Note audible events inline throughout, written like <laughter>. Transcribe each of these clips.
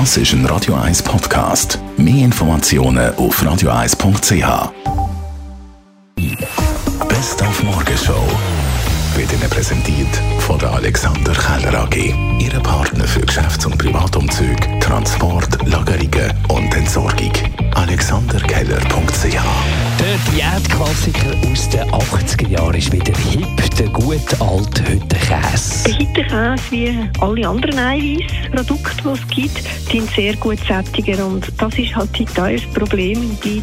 Das ist ein Radio 1 Podcast. Mehr Informationen auf radio1.ch. Best auf Morgenshow wird Ihnen präsentiert von der Alexander Keller AG. Ihre Partner für Geschäfts- und Privatumzug, Transport, Lagerungen und Entsorgung. AlexanderKeller.ch Der Diätklassiker aus den 80er Jahren ist wieder hip, der gute alte Hüttenkäse. Hittekäse, wie alle anderen Eiweißprodukte, die es gibt, sind sehr gut sättiger. Und das ist halt heute ein Problem, die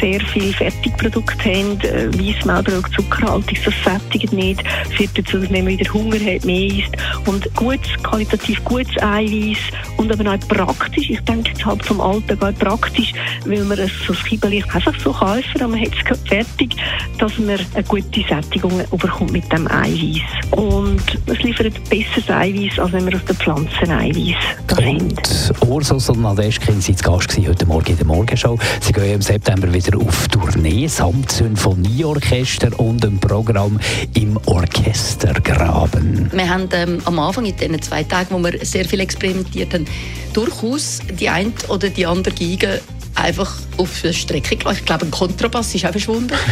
sehr viele Fertigprodukte haben, äh, Weissmehl, Zuckerhaltung, das sättigt nicht, führt dazu, dass man wieder Hunger hat, mehr isst. Und gutes, qualitativ gutes Eiweiß und aber auch praktisch, ich denke jetzt halt vom Alltag auch praktisch, weil man es so Kiebeli einfach so kaufen, aber man hat es gerade fertig, dass man eine gute Sättigung bekommt mit dem Eiweiß. Und es liefert besseres Eiweiß, als wenn man aus der Pflanzen Eiweiß Und Ursus und Nadeschkin waren zu Gast heute Morgen in der Morgenshow. Sie gehen im September wieder auf Tournee samt Symphonieorchester und einem Programm im Orchestergraben. Wir haben ähm, am Anfang in diesen zwei Tagen, wo wir sehr viel experimentiert haben, durchaus die eine oder die andere Geige einfach auf die Strecke gelassen. Ich glaube, ein Kontrabass ist auch verschwunden. <laughs>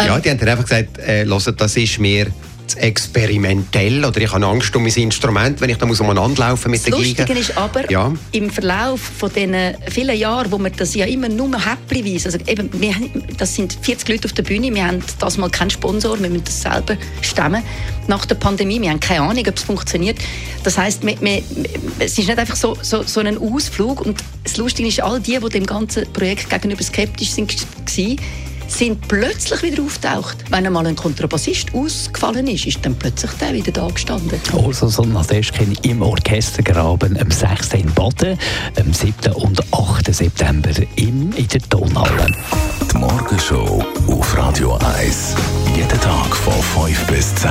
Ja, die haben dann einfach gesagt, äh, hört, das ist mir zu experimentell oder ich habe Angst um mein Instrument, wenn ich da muss umeinander laufen mit Das der Geige. Lustige ist aber, Ja. im Verlauf von diesen vielen Jahren, wo wir das ja immer nur häppchenweise, also eben, wir, das sind 40 Leute auf der Bühne, wir haben das mal keinen Sponsor, wir müssen das selber stemmen. Nach der Pandemie, wir haben keine Ahnung, ob es funktioniert. Das heisst, wir, wir, es ist nicht einfach so, so, so ein Ausflug und das Lustige ist, all die, die dem ganzen Projekt gegenüber skeptisch sind, waren, sind plötzlich wieder auftaucht. Wenn einmal ein Kontrabassist ausgefallen ist, ist dann plötzlich der wieder da gestanden. Ursus und Nadeschkin im Orchestergraben am 6. in Baden, am 7. und 8. September im, in der Tonhalle. Die Morgenshow auf Radio 1. Jeden Tag von 5 bis 10.